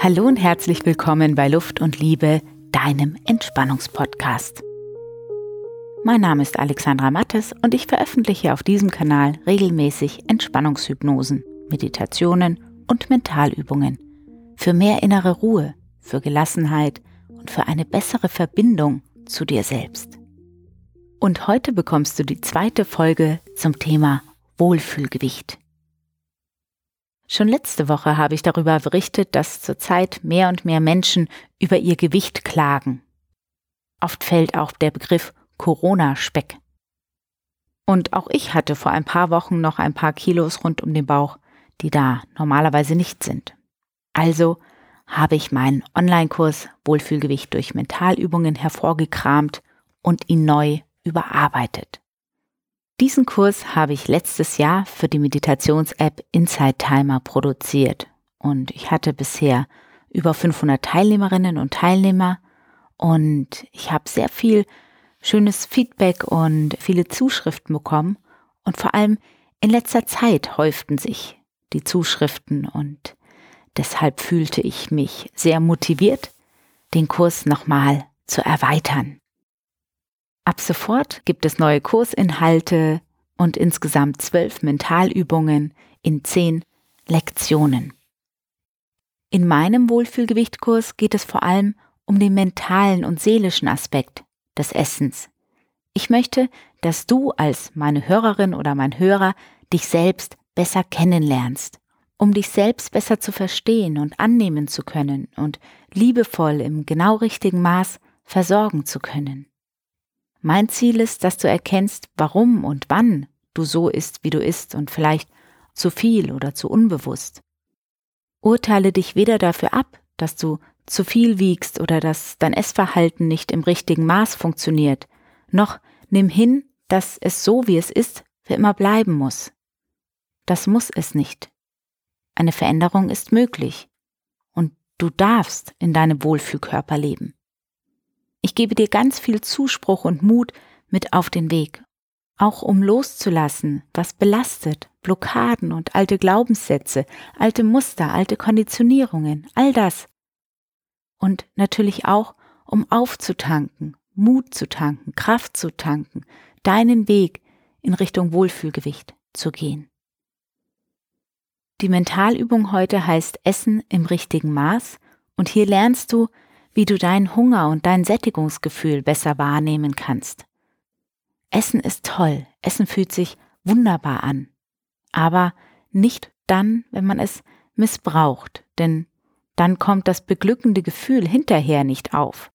Hallo und herzlich willkommen bei Luft und Liebe, deinem Entspannungspodcast. Mein Name ist Alexandra Mattes und ich veröffentliche auf diesem Kanal regelmäßig Entspannungshypnosen, Meditationen und Mentalübungen für mehr innere Ruhe, für Gelassenheit und für eine bessere Verbindung zu dir selbst. Und heute bekommst du die zweite Folge zum Thema Wohlfühlgewicht. Schon letzte Woche habe ich darüber berichtet, dass zurzeit mehr und mehr Menschen über ihr Gewicht klagen. Oft fällt auch der Begriff Corona-Speck. Und auch ich hatte vor ein paar Wochen noch ein paar Kilos rund um den Bauch, die da normalerweise nicht sind. Also habe ich meinen Online-Kurs Wohlfühlgewicht durch Mentalübungen hervorgekramt und ihn neu überarbeitet. Diesen Kurs habe ich letztes Jahr für die Meditations-App Inside Timer produziert. Und ich hatte bisher über 500 Teilnehmerinnen und Teilnehmer. Und ich habe sehr viel schönes Feedback und viele Zuschriften bekommen. Und vor allem in letzter Zeit häuften sich die Zuschriften. Und deshalb fühlte ich mich sehr motiviert, den Kurs nochmal zu erweitern. Ab sofort gibt es neue Kursinhalte und insgesamt zwölf Mentalübungen in zehn Lektionen. In meinem Wohlfühlgewichtkurs geht es vor allem um den mentalen und seelischen Aspekt des Essens. Ich möchte, dass du als meine Hörerin oder mein Hörer dich selbst besser kennenlernst, um dich selbst besser zu verstehen und annehmen zu können und liebevoll im genau richtigen Maß versorgen zu können. Mein Ziel ist, dass du erkennst, warum und wann du so isst, wie du isst und vielleicht zu viel oder zu unbewusst. Urteile dich weder dafür ab, dass du zu viel wiegst oder dass dein Essverhalten nicht im richtigen Maß funktioniert, noch nimm hin, dass es so, wie es ist, für immer bleiben muss. Das muss es nicht. Eine Veränderung ist möglich und du darfst in deinem Wohlfühlkörper leben. Ich gebe dir ganz viel Zuspruch und Mut mit auf den Weg, auch um loszulassen, was belastet, Blockaden und alte Glaubenssätze, alte Muster, alte Konditionierungen, all das. Und natürlich auch, um aufzutanken, Mut zu tanken, Kraft zu tanken, deinen Weg in Richtung Wohlfühlgewicht zu gehen. Die Mentalübung heute heißt Essen im richtigen Maß und hier lernst du, wie du deinen Hunger und dein Sättigungsgefühl besser wahrnehmen kannst. Essen ist toll, Essen fühlt sich wunderbar an, aber nicht dann, wenn man es missbraucht, denn dann kommt das beglückende Gefühl hinterher nicht auf.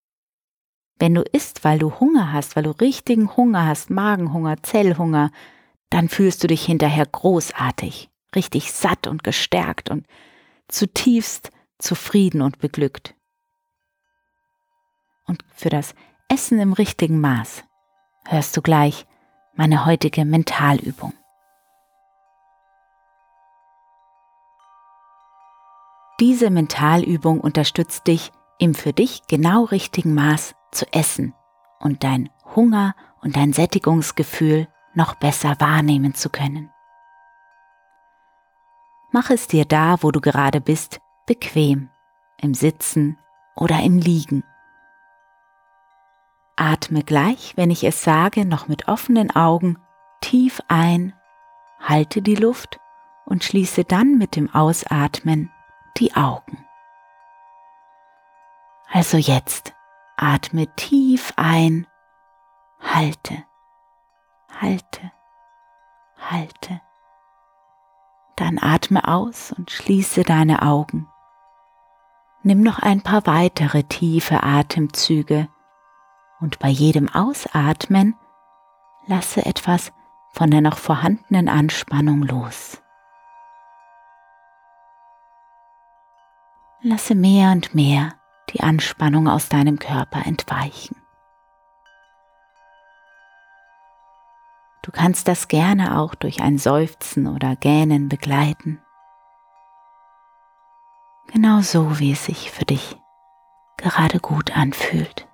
Wenn du isst, weil du Hunger hast, weil du richtigen Hunger hast, Magenhunger, Zellhunger, dann fühlst du dich hinterher großartig, richtig satt und gestärkt und zutiefst zufrieden und beglückt und für das Essen im richtigen Maß hörst du gleich meine heutige Mentalübung. Diese Mentalübung unterstützt dich, im für dich genau richtigen Maß zu essen und dein Hunger und dein Sättigungsgefühl noch besser wahrnehmen zu können. Mach es dir da, wo du gerade bist, bequem, im Sitzen oder im Liegen. Atme gleich, wenn ich es sage, noch mit offenen Augen tief ein, halte die Luft und schließe dann mit dem Ausatmen die Augen. Also jetzt atme tief ein, halte, halte, halte. Dann atme aus und schließe deine Augen. Nimm noch ein paar weitere tiefe Atemzüge und bei jedem Ausatmen lasse etwas von der noch vorhandenen Anspannung los. Lasse mehr und mehr die Anspannung aus deinem Körper entweichen. Du kannst das gerne auch durch ein Seufzen oder Gähnen begleiten. Genau so, wie es sich für dich gerade gut anfühlt.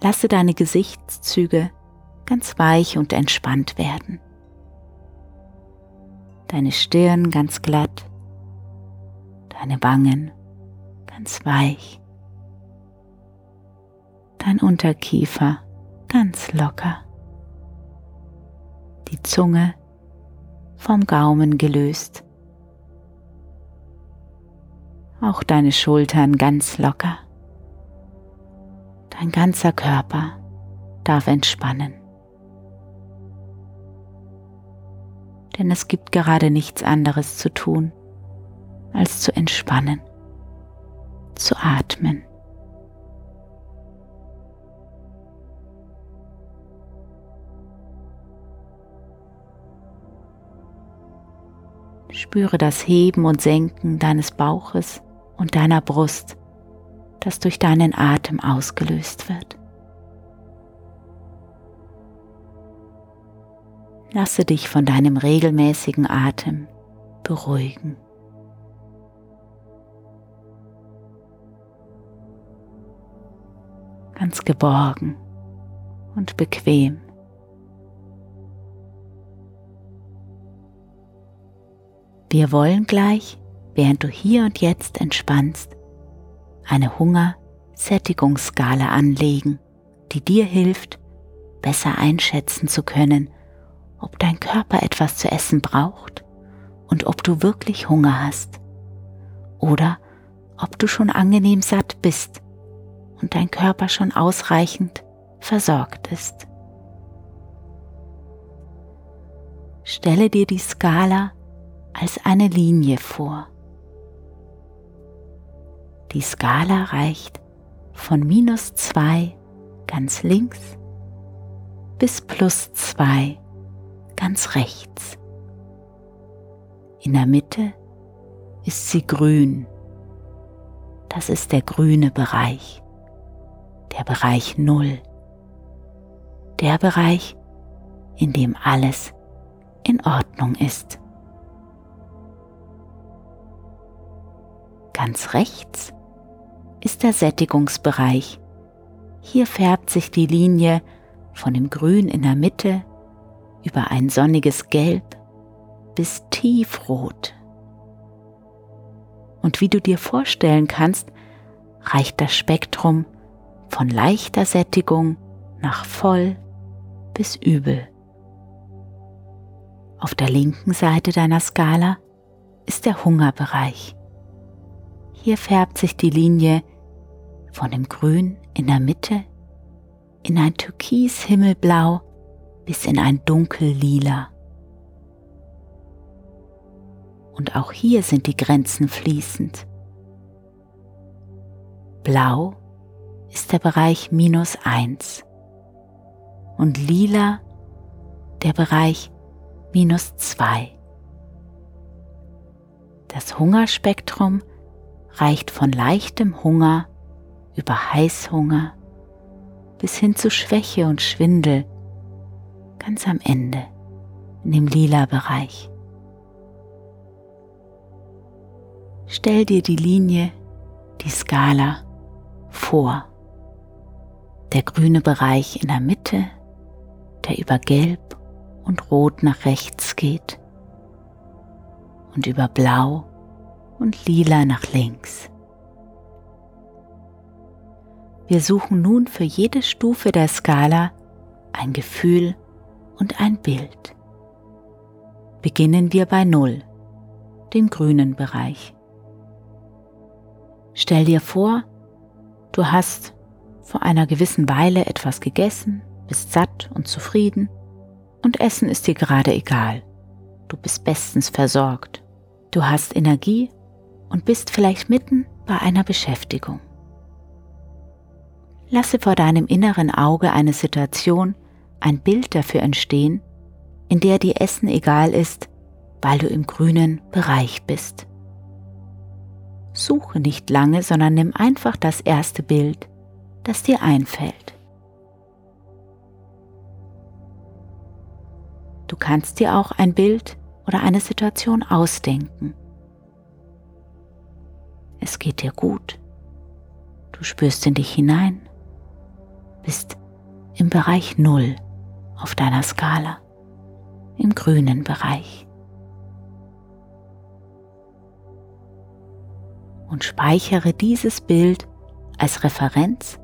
Lasse deine Gesichtszüge ganz weich und entspannt werden. Deine Stirn ganz glatt, deine Wangen ganz weich, dein Unterkiefer ganz locker, die Zunge vom Gaumen gelöst, auch deine Schultern ganz locker, dein ganzer Körper darf entspannen. Denn es gibt gerade nichts anderes zu tun, als zu entspannen, zu atmen. Spüre das Heben und Senken deines Bauches und deiner Brust, das durch deinen Atem ausgelöst wird. Lasse dich von deinem regelmäßigen Atem beruhigen. Ganz geborgen und bequem. Wir wollen gleich, während du hier und jetzt entspannst, eine Hunger-Sättigungsskala anlegen, die dir hilft, besser einschätzen zu können, ob dein Körper etwas zu essen braucht und ob du wirklich Hunger hast oder ob du schon angenehm satt bist und dein Körper schon ausreichend versorgt ist. Stelle dir die Skala als eine Linie vor. Die Skala reicht von minus 2 ganz links bis plus 2 ganz rechts. In der Mitte ist sie grün. Das ist der grüne Bereich, der Bereich Null, der Bereich, in dem alles in Ordnung ist. Ganz rechts ist der Sättigungsbereich. Hier färbt sich die Linie von dem Grün in der Mitte über ein sonniges Gelb bis tiefrot. Und wie du dir vorstellen kannst, reicht das Spektrum von leichter Sättigung nach voll bis übel. Auf der linken Seite deiner Skala ist der Hungerbereich. Hier färbt sich die Linie von dem Grün in der Mitte in ein türkis-himmelblau bis in ein dunkellila. Und auch hier sind die Grenzen fließend. Blau ist der Bereich minus eins und lila der Bereich minus zwei. Das Hungerspektrum reicht von leichtem Hunger über Heißhunger bis hin zu Schwäche und Schwindel ganz am Ende in dem lila Bereich. Stell dir die Linie, die Skala vor. Der grüne Bereich in der Mitte, der über Gelb und Rot nach rechts geht und über Blau und Lila nach links. Wir suchen nun für jede Stufe der Skala ein Gefühl und ein Bild. Beginnen wir bei Null, dem grünen Bereich. Stell dir vor, du hast vor einer gewissen Weile etwas gegessen, bist satt und zufrieden und Essen ist dir gerade egal. Du bist bestens versorgt. Du hast Energie und bist vielleicht mitten bei einer Beschäftigung. Lasse vor deinem inneren Auge eine Situation, ein Bild dafür entstehen, in der dir Essen egal ist, weil du im grünen Bereich bist. Suche nicht lange, sondern nimm einfach das erste Bild, das dir einfällt. Du kannst dir auch ein Bild oder eine Situation ausdenken. Es geht dir gut. Du spürst in dich hinein, bist im Bereich Null auf deiner Skala im grünen Bereich. Und speichere dieses Bild als Referenz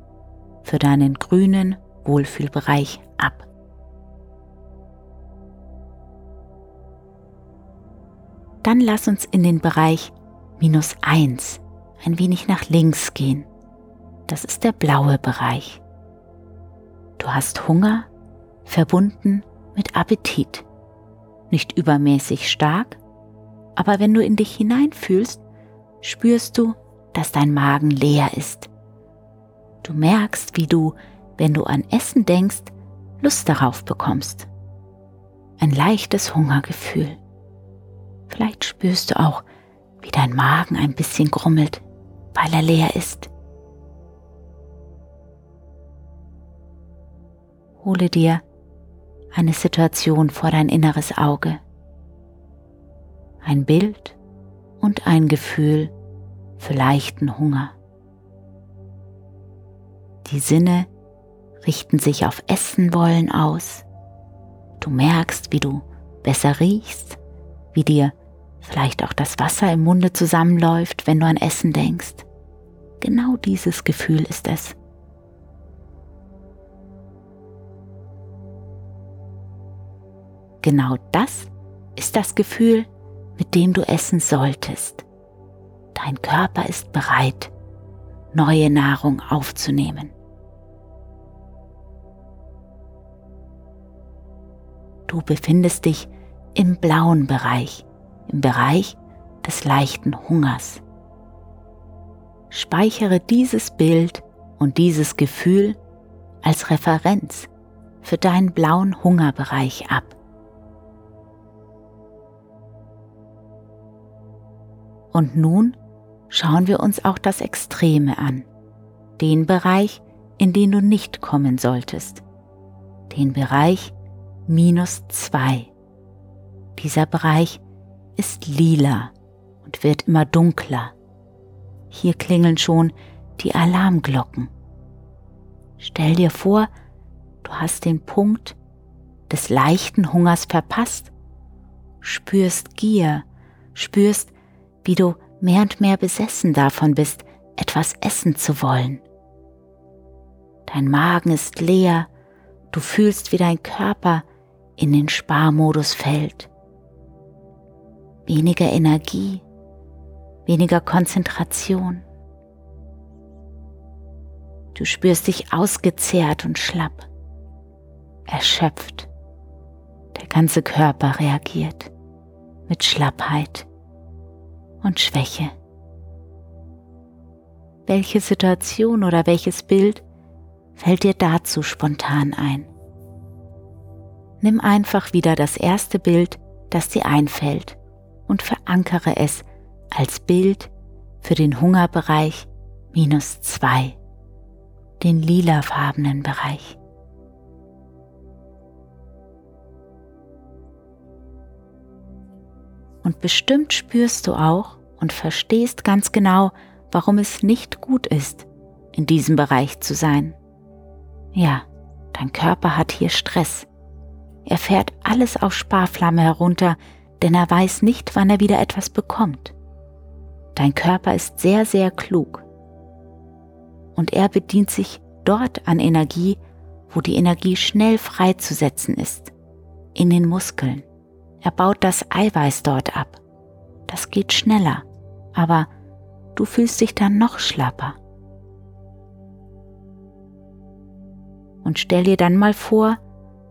für deinen grünen Wohlfühlbereich ab. Dann lass uns in den Bereich minus 1 ein wenig nach links gehen. Das ist der blaue Bereich. Du hast Hunger verbunden mit Appetit. Nicht übermäßig stark, aber wenn du in dich hineinfühlst, spürst du, dass dein Magen leer ist. Du merkst, wie du, wenn du an Essen denkst, Lust darauf bekommst. Ein leichtes Hungergefühl. Vielleicht spürst du auch, wie dein Magen ein bisschen grummelt, weil er leer ist. Hole dir eine Situation vor dein inneres Auge, ein Bild und ein Gefühl für leichten Hunger. Die Sinne richten sich auf Essen wollen aus. Du merkst, wie du besser riechst, wie dir vielleicht auch das Wasser im Munde zusammenläuft, wenn du an Essen denkst. Genau dieses Gefühl ist es. Genau das ist das Gefühl, mit dem du essen solltest. Dein Körper ist bereit, neue Nahrung aufzunehmen. Du befindest dich im blauen Bereich, im Bereich des leichten Hungers. Speichere dieses Bild und dieses Gefühl als Referenz für deinen blauen Hungerbereich ab. Und nun schauen wir uns auch das Extreme an, den Bereich, in den du nicht kommen solltest, den Bereich minus 2. Dieser Bereich ist lila und wird immer dunkler. Hier klingeln schon die Alarmglocken. Stell dir vor, du hast den Punkt des leichten Hungers verpasst, spürst Gier, spürst, wie du mehr und mehr besessen davon bist, etwas essen zu wollen. Dein Magen ist leer, du fühlst, wie dein Körper in den Sparmodus fällt. Weniger Energie, weniger Konzentration. Du spürst dich ausgezehrt und schlapp, erschöpft. Der ganze Körper reagiert mit Schlappheit und Schwäche. Welche Situation oder welches Bild fällt dir dazu spontan ein? Nimm einfach wieder das erste Bild, das dir einfällt und verankere es als Bild für den Hungerbereich minus zwei, den lilafarbenen Bereich. Und bestimmt spürst du auch und verstehst ganz genau, warum es nicht gut ist, in diesem Bereich zu sein. Ja, dein Körper hat hier Stress. Er fährt alles auf Sparflamme herunter, denn er weiß nicht, wann er wieder etwas bekommt. Dein Körper ist sehr, sehr klug. Und er bedient sich dort an Energie, wo die Energie schnell freizusetzen ist, in den Muskeln. Er baut das Eiweiß dort ab. Das geht schneller, aber du fühlst dich dann noch schlapper. Und stell dir dann mal vor,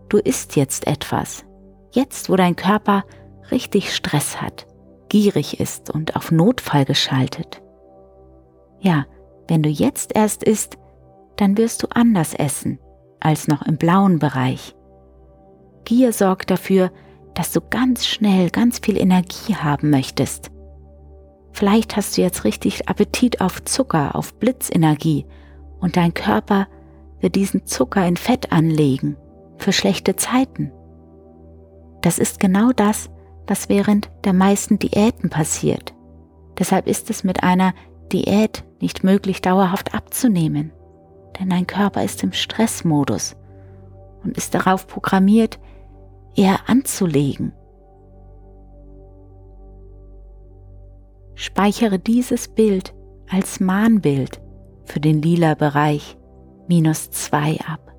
du isst jetzt etwas. Jetzt, wo dein Körper richtig Stress hat, gierig ist und auf Notfall geschaltet. Ja, wenn du jetzt erst isst, dann wirst du anders essen als noch im blauen Bereich. Gier sorgt dafür, dass du ganz schnell ganz viel Energie haben möchtest. Vielleicht hast du jetzt richtig Appetit auf Zucker, auf Blitzenergie und dein Körper wird diesen Zucker in Fett anlegen für schlechte Zeiten. Das ist genau das, was während der meisten Diäten passiert. Deshalb ist es mit einer Diät nicht möglich, dauerhaft abzunehmen, denn dein Körper ist im Stressmodus und ist darauf programmiert, eher anzulegen. Speichere dieses Bild als Mahnbild für den lila Bereich minus zwei ab.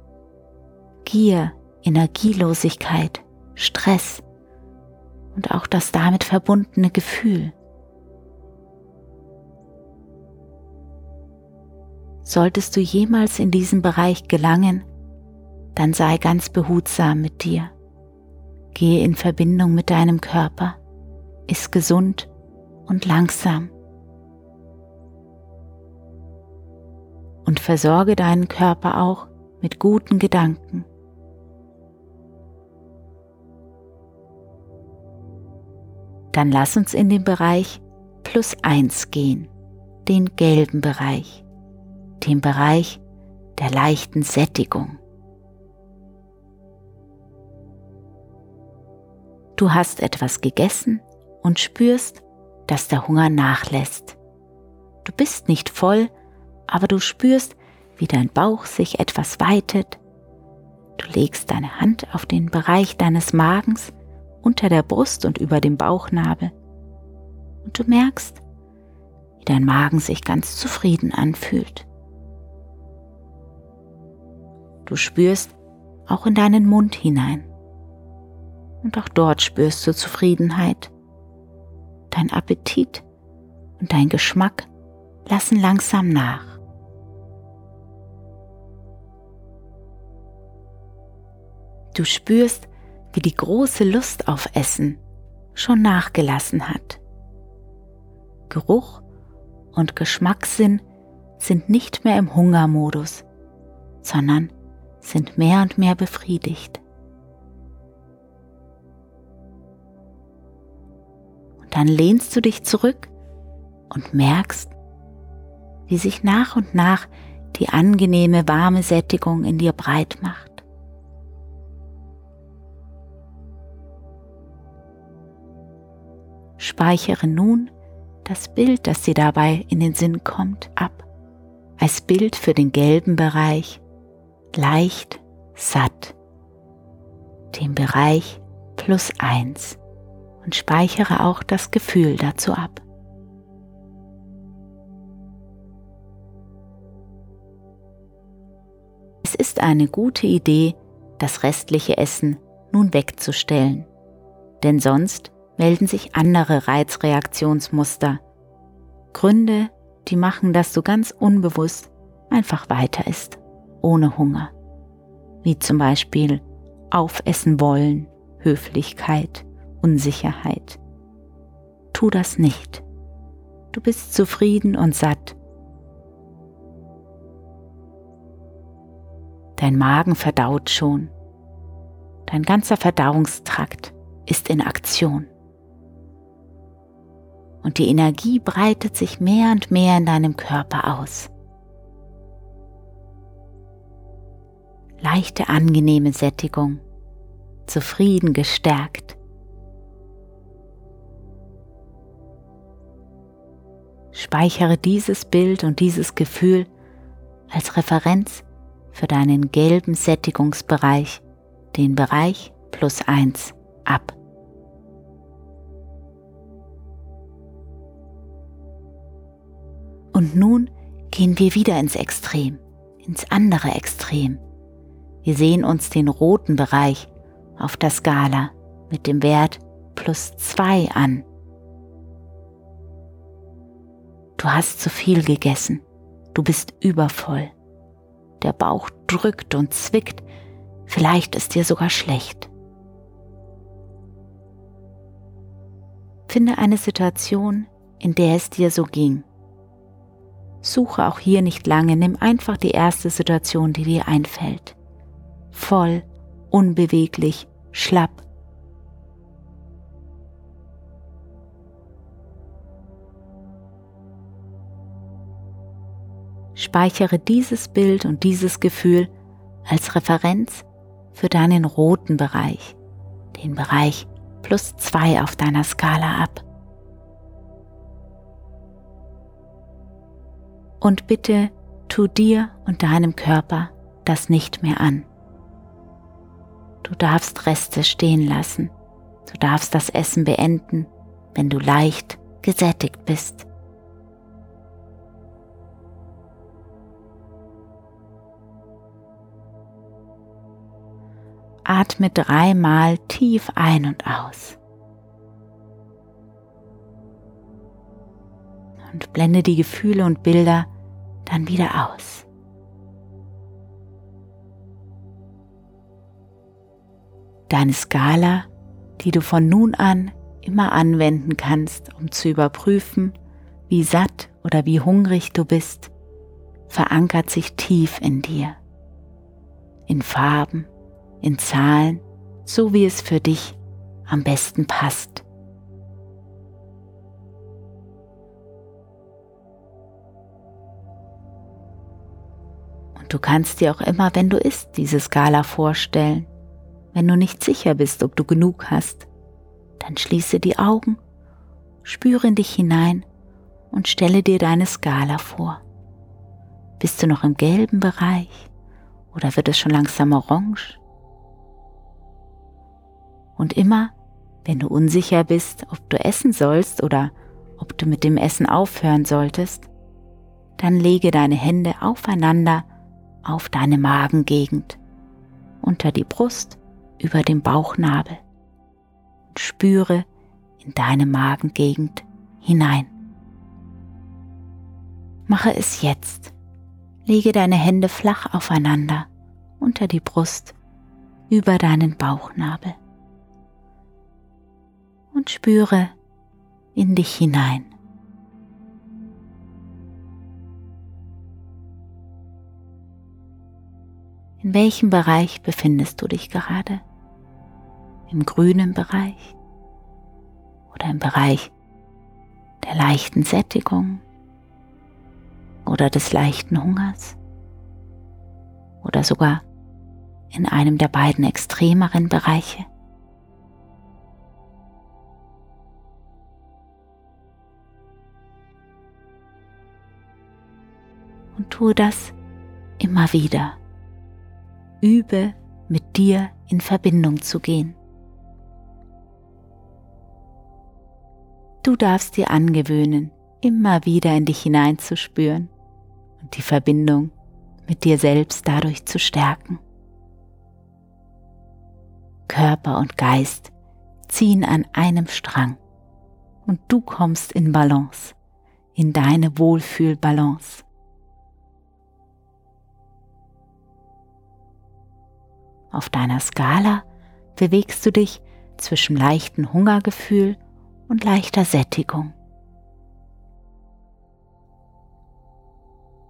Gier, Energielosigkeit, Stress und auch das damit verbundene Gefühl. Solltest du jemals in diesen Bereich gelangen, dann sei ganz behutsam mit dir. Gehe in Verbindung mit deinem Körper, iss gesund und langsam. Und versorge deinen Körper auch mit guten Gedanken. Dann lass uns in den Bereich plus eins gehen, den gelben Bereich, den Bereich der leichten Sättigung. Du hast etwas gegessen und spürst, dass der Hunger nachlässt. Du bist nicht voll, aber du spürst, wie dein Bauch sich etwas weitet. Du legst deine Hand auf den Bereich deines Magens unter der Brust und über dem Bauchnabel und du merkst, wie dein Magen sich ganz zufrieden anfühlt. Du spürst auch in deinen Mund hinein und auch dort spürst du Zufriedenheit. Dein Appetit und dein Geschmack lassen langsam nach. Du spürst, wie die große Lust auf Essen schon nachgelassen hat. Geruch und Geschmackssinn sind nicht mehr im Hungermodus, sondern sind mehr und mehr befriedigt. Dann lehnst du dich zurück und merkst, wie sich nach und nach die angenehme warme Sättigung in dir breit macht. Speichere nun das Bild, das dir dabei in den Sinn kommt, ab, als Bild für den gelben Bereich, leicht, satt, den Bereich plus eins. Und speichere auch das Gefühl dazu ab. Es ist eine gute Idee, das restliche Essen nun wegzustellen, denn sonst melden sich andere Reizreaktionsmuster, Gründe, die machen, dass du ganz unbewusst einfach weiter isst, ohne Hunger, wie zum Beispiel aufessen wollen, Höflichkeit, Unsicherheit. Tu das nicht. Du bist zufrieden und satt. Dein Magen verdaut schon. Dein ganzer Verdauungstrakt ist in Aktion. Und die Energie breitet sich mehr und mehr in deinem Körper aus. Leichte, angenehme Sättigung, zufrieden gestärkt. Speichere dieses Bild und dieses Gefühl als Referenz für deinen gelben Sättigungsbereich, den Bereich plus eins, ab. Und nun gehen wir wieder ins Extrem, ins andere Extrem. Wir sehen uns den roten Bereich auf der Skala mit dem Wert plus zwei an. Du hast zu viel gegessen. Du bist übervoll. Der Bauch drückt und zwickt. Vielleicht ist dir sogar schlecht. Finde eine Situation, in der es dir so ging. Suche auch hier nicht lange, nimm einfach die erste Situation, die dir einfällt. Voll, unbeweglich, schlapp, Speichere dieses Bild und dieses Gefühl als Referenz für deinen roten Bereich, den Bereich plus zwei auf deiner Skala ab. Und bitte tu dir und deinem Körper das nicht mehr an. Du darfst Reste stehen lassen. Du darfst das Essen beenden, wenn du leicht gesättigt bist. Atme dreimal tief ein und aus. Und blende die Gefühle und Bilder dann wieder aus. Deine Skala, die du von nun an immer anwenden kannst, um zu überprüfen, wie satt oder wie hungrig du bist, verankert sich tief in dir. In Farben, in Zahlen, so wie es für dich am besten passt. Du kannst dir auch immer, wenn du isst, diese Skala vorstellen. Wenn du nicht sicher bist, ob du genug hast, dann schließe die Augen, spüre in dich hinein und stelle dir deine Skala vor. Bist du noch im gelben Bereich oder wird es schon langsam orange? Und immer, wenn du unsicher bist, ob du essen sollst oder ob du mit dem Essen aufhören solltest, dann lege deine Hände aufeinander auf deine Magengegend, unter die Brust, über dem Bauchnabel und spüre in deine Magengegend hinein. Mache es jetzt. Lege deine Hände flach aufeinander unter die Brust, über deinen Bauchnabel und spüre in dich hinein. In welchem Bereich befindest du dich gerade? Im grünen Bereich oder im Bereich der leichten Sättigung oder des leichten Hungers oder sogar in einem der beiden extremeren Bereiche? und tue das immer wieder. Übe mit dir in Verbindung zu gehen. Du darfst dir angewöhnen, immer wieder in dich hineinzuspüren und die Verbindung mit dir selbst dadurch zu stärken. Körper und Geist ziehen an einem Strang und du kommst in Balance, in deine Wohlfühlbalance. Auf deiner Skala bewegst du dich zwischen leichtem Hungergefühl und leichter Sättigung.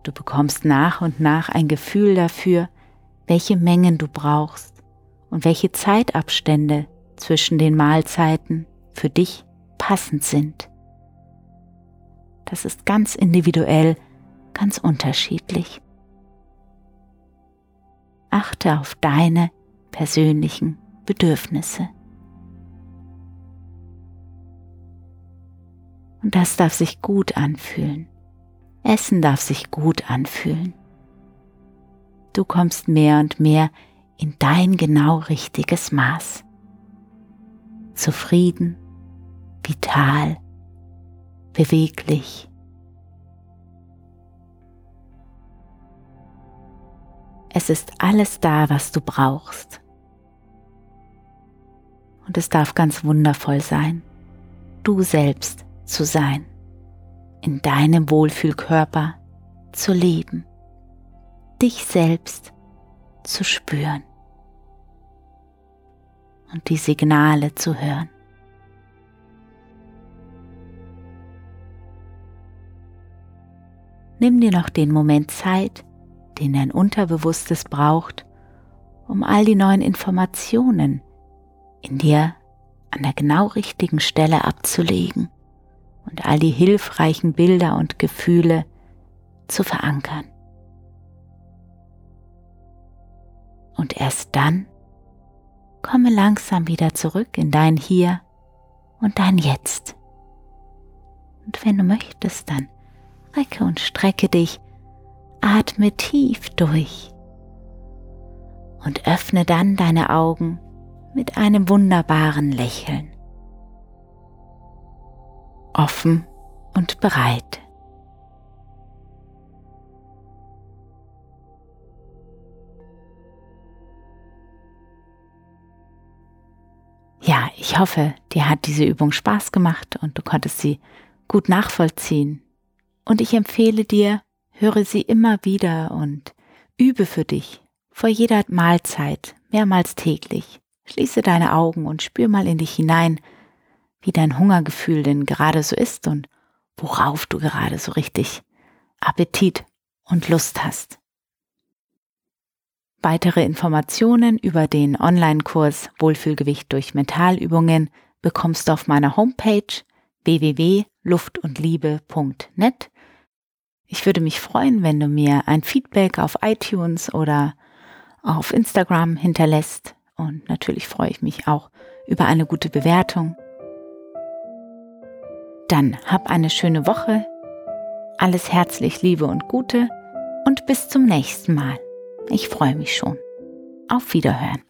Du bekommst nach und nach ein Gefühl dafür, welche Mengen du brauchst und welche Zeitabstände zwischen den Mahlzeiten für dich passend sind. Das ist ganz individuell, ganz unterschiedlich. Achte auf deine persönlichen Bedürfnisse. Und das darf sich gut anfühlen. Essen darf sich gut anfühlen. Du kommst mehr und mehr in dein genau richtiges Maß. Zufrieden, vital, beweglich. Es ist alles da, was du brauchst. Und es darf ganz wundervoll sein, du selbst zu sein, in deinem Wohlfühlkörper zu leben, dich selbst zu spüren und die Signale zu hören. Nimm dir noch den Moment Zeit, den dein Unterbewusstes braucht, um all die neuen Informationen in dir an der genau richtigen Stelle abzulegen und all die hilfreichen Bilder und Gefühle zu verankern. Und erst dann komme langsam wieder zurück in dein Hier und dein Jetzt. Und wenn du möchtest, dann recke und strecke dich, atme tief durch und öffne dann deine Augen mit einem wunderbaren Lächeln. Offen und bereit. Ja, ich hoffe, dir hat diese Übung Spaß gemacht und du konntest sie gut nachvollziehen. Und ich empfehle dir, höre sie immer wieder und übe für dich vor jeder Mahlzeit mehrmals täglich. Schließe deine Augen und spür mal in dich hinein, wie dein Hungergefühl denn gerade so ist und worauf du gerade so richtig Appetit und Lust hast. Weitere Informationen über den Online-Kurs Wohlfühlgewicht durch Mentalübungen bekommst du auf meiner Homepage www.luftundliebe.net. Ich würde mich freuen, wenn du mir ein Feedback auf iTunes oder auf Instagram hinterlässt. Und natürlich freue ich mich auch über eine gute Bewertung. Dann hab eine schöne Woche. Alles herzlich Liebe und Gute und bis zum nächsten Mal. Ich freue mich schon. Auf Wiederhören.